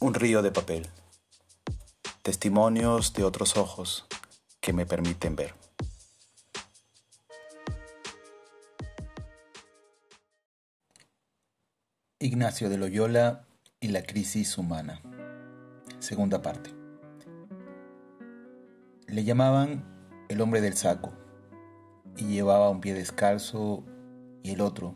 Un río de papel. Testimonios de otros ojos que me permiten ver. Ignacio de Loyola y la crisis humana. Segunda parte. Le llamaban el hombre del saco y llevaba un pie descalzo y el otro,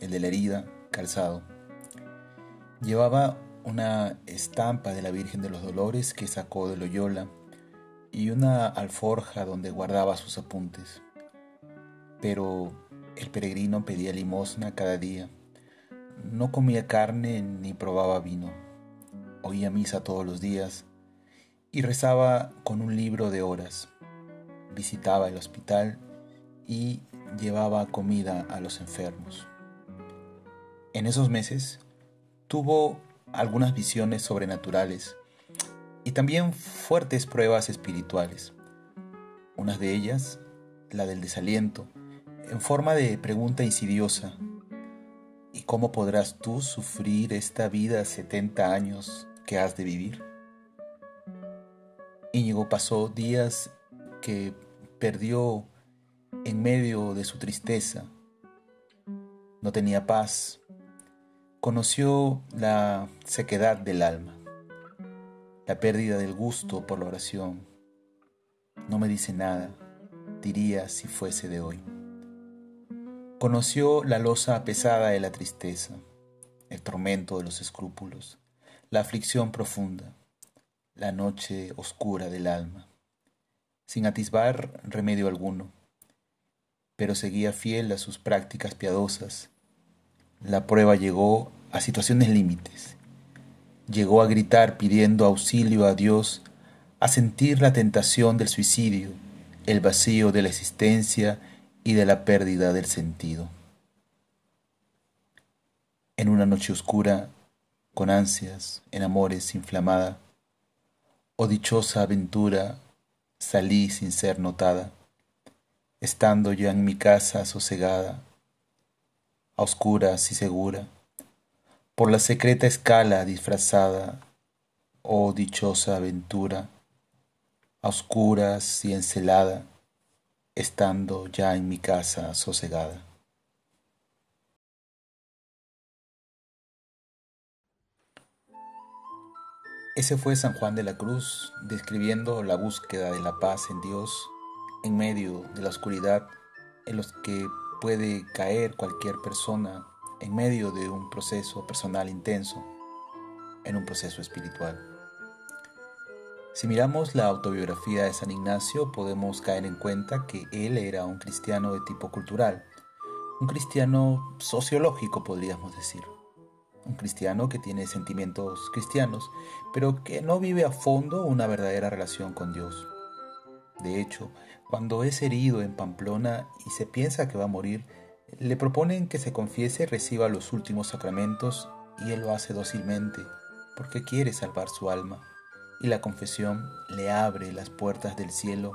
el de la herida, calzado. Llevaba una estampa de la Virgen de los Dolores que sacó de Loyola y una alforja donde guardaba sus apuntes. Pero el peregrino pedía limosna cada día. No comía carne ni probaba vino. Oía misa todos los días y rezaba con un libro de horas. Visitaba el hospital y llevaba comida a los enfermos. En esos meses tuvo algunas visiones sobrenaturales y también fuertes pruebas espirituales. Una de ellas, la del desaliento, en forma de pregunta insidiosa. ¿Y cómo podrás tú sufrir esta vida 70 años que has de vivir? Íñigo pasó días que perdió en medio de su tristeza. No tenía paz, conoció la sequedad del alma, la pérdida del gusto por la oración. No me dice nada, diría si fuese de hoy. Conoció la losa pesada de la tristeza, el tormento de los escrúpulos, la aflicción profunda, la noche oscura del alma, sin atisbar remedio alguno, pero seguía fiel a sus prácticas piadosas la prueba llegó a situaciones límites. Llegó a gritar pidiendo auxilio a Dios, a sentir la tentación del suicidio, el vacío de la existencia y de la pérdida del sentido. En una noche oscura, con ansias, en amores inflamada, oh dichosa aventura, salí sin ser notada, estando ya en mi casa sosegada, a oscuras y segura, por la secreta escala disfrazada, oh dichosa aventura, a oscuras y encelada, estando ya en mi casa sosegada. Ese fue San Juan de la Cruz describiendo la búsqueda de la paz en Dios en medio de la oscuridad en los que puede caer cualquier persona en medio de un proceso personal intenso, en un proceso espiritual. Si miramos la autobiografía de San Ignacio, podemos caer en cuenta que él era un cristiano de tipo cultural, un cristiano sociológico, podríamos decir. Un cristiano que tiene sentimientos cristianos, pero que no vive a fondo una verdadera relación con Dios. De hecho, cuando es herido en Pamplona y se piensa que va a morir, le proponen que se confiese y reciba los últimos sacramentos y él lo hace dócilmente porque quiere salvar su alma y la confesión le abre las puertas del cielo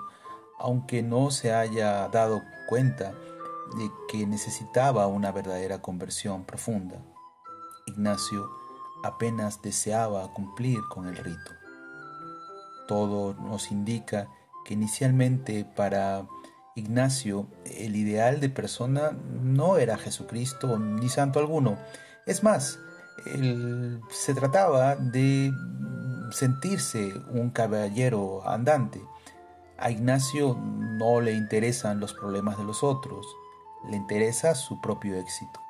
aunque no se haya dado cuenta de que necesitaba una verdadera conversión profunda. Ignacio apenas deseaba cumplir con el rito. Todo nos indica inicialmente para Ignacio el ideal de persona no era Jesucristo ni santo alguno. Es más, se trataba de sentirse un caballero andante. A Ignacio no le interesan los problemas de los otros, le interesa su propio éxito.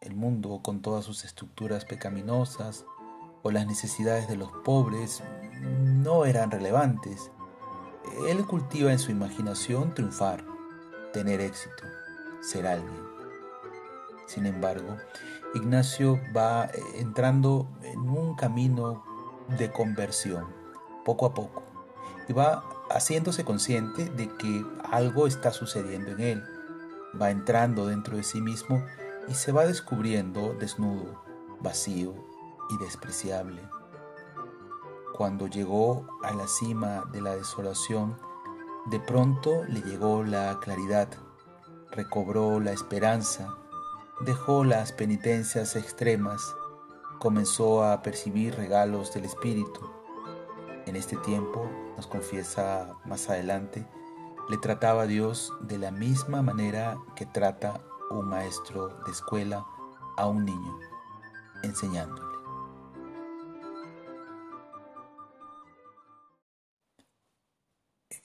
El mundo con todas sus estructuras pecaminosas o las necesidades de los pobres no eran relevantes él cultiva en su imaginación triunfar, tener éxito, ser alguien. Sin embargo, Ignacio va eh, entrando en un camino de conversión, poco a poco, y va haciéndose consciente de que algo está sucediendo en él. Va entrando dentro de sí mismo y se va descubriendo desnudo, vacío y despreciable. Cuando llegó a la cima de la desolación, de pronto le llegó la claridad, recobró la esperanza, dejó las penitencias extremas comenzó a percibir regalos del Espíritu. En este tiempo, nos confiesa más adelante, le trataba a Dios de la misma manera que trata un maestro de escuela a un niño, enseñándole.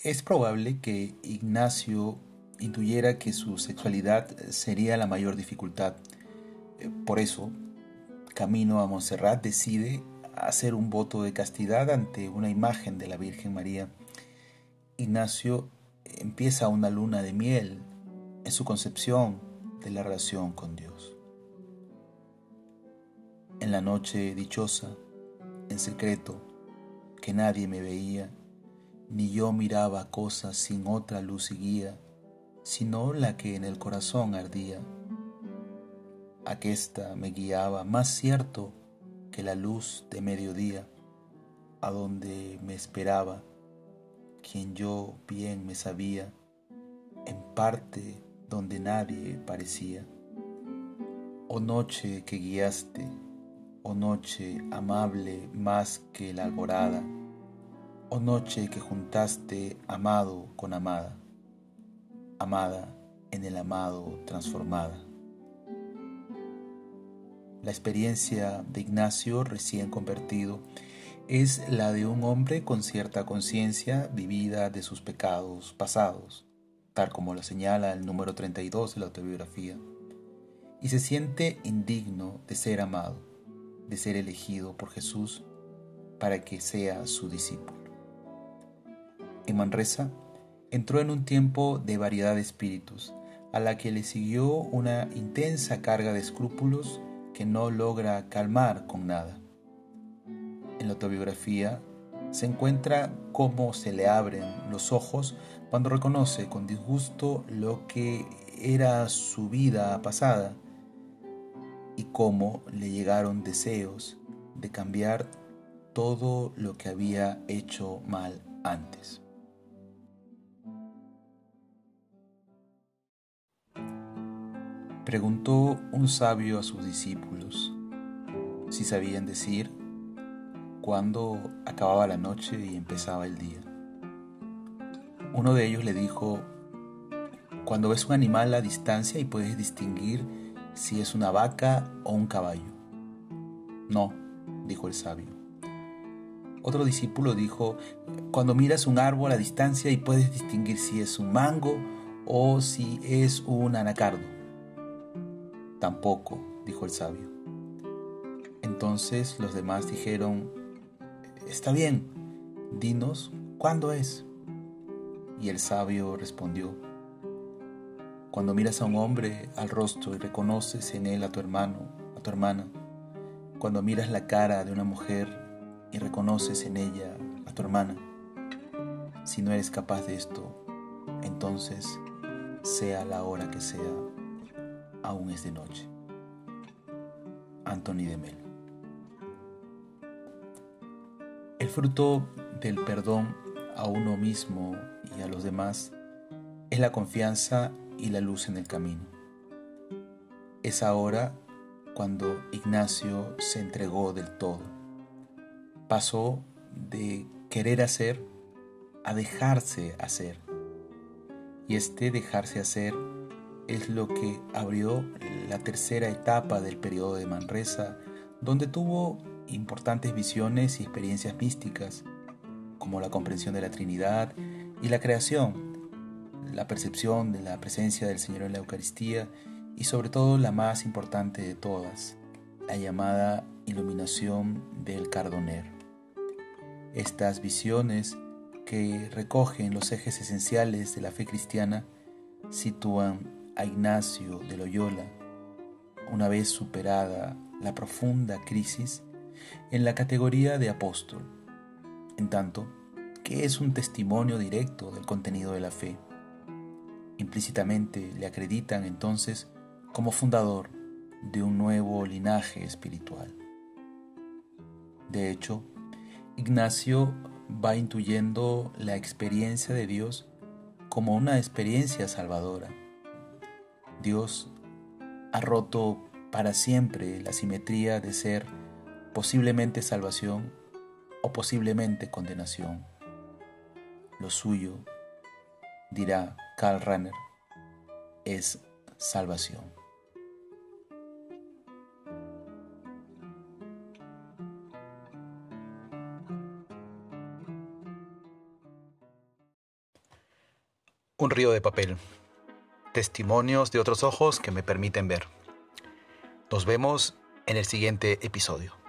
Es probable que Ignacio intuyera que su sexualidad sería la mayor dificultad. Por eso, camino a Montserrat decide hacer un voto de castidad ante una imagen de la Virgen María. Ignacio empieza una luna de miel en su concepción de la relación con Dios. En la noche dichosa, en secreto, que nadie me veía, ni yo miraba cosas sin otra luz y guía, sino la que en el corazón ardía. Aquesta me guiaba más cierto que la luz de mediodía, a donde me esperaba, quien yo bien me sabía, en parte donde nadie parecía. Oh noche que guiaste, oh noche amable más que la alborada, oh noche que juntaste amado con amada, amada en el amado transformada. La experiencia de Ignacio recién convertido es la de un hombre con cierta conciencia vivida de sus pecados pasados tal como lo señala el número 32 de la autobiografía, y se siente indigno de ser amado, de ser elegido por Jesús para que sea su discípulo. Manresa entró en un tiempo de variedad de espíritus, a la que le siguió una intensa carga de escrúpulos que no logra calmar con nada. En la autobiografía se encuentra cómo se le abren los ojos cuando reconoce con disgusto lo que era su vida pasada y cómo le llegaron deseos de cambiar todo lo que había hecho mal antes. Preguntó un sabio a sus discípulos si sabían decir cuando acababa la noche y empezaba el día. Uno de ellos le dijo, cuando ves un animal a distancia y puedes distinguir si es una vaca o un caballo. No, dijo el sabio. Otro discípulo dijo, cuando miras un árbol a distancia y puedes distinguir si es un mango o si es un anacardo. Tampoco, dijo el sabio. Entonces los demás dijeron, Está bien, dinos cuándo es. Y el sabio respondió, Cuando miras a un hombre al rostro y reconoces en él a tu hermano, a tu hermana, cuando miras la cara de una mujer y reconoces en ella a tu hermana, si no eres capaz de esto, entonces, sea la hora que sea, aún es de noche. Anthony de Melo El fruto del perdón a uno mismo y a los demás es la confianza y la luz en el camino. Es ahora cuando Ignacio se entregó del todo. Pasó de querer hacer a dejarse hacer. Y este dejarse hacer es lo que abrió la tercera etapa del periodo de Manresa, donde tuvo importantes visiones y experiencias místicas, como la comprensión de la Trinidad y la creación, la percepción de la presencia del Señor en la Eucaristía y sobre todo la más importante de todas, la llamada iluminación del Cardoner. Estas visiones que recogen los ejes esenciales de la fe cristiana sitúan a Ignacio de Loyola, una vez superada la profunda crisis, en la categoría de apóstol, en tanto que es un testimonio directo del contenido de la fe. Implícitamente le acreditan entonces como fundador de un nuevo linaje espiritual. De hecho, Ignacio va intuyendo la experiencia de Dios como una experiencia salvadora. Dios ha roto para siempre la simetría de ser posiblemente salvación o posiblemente condenación. Lo suyo, dirá Karl Rahner, es salvación. Un río de papel. Testimonios de otros ojos que me permiten ver. Nos vemos en el siguiente episodio.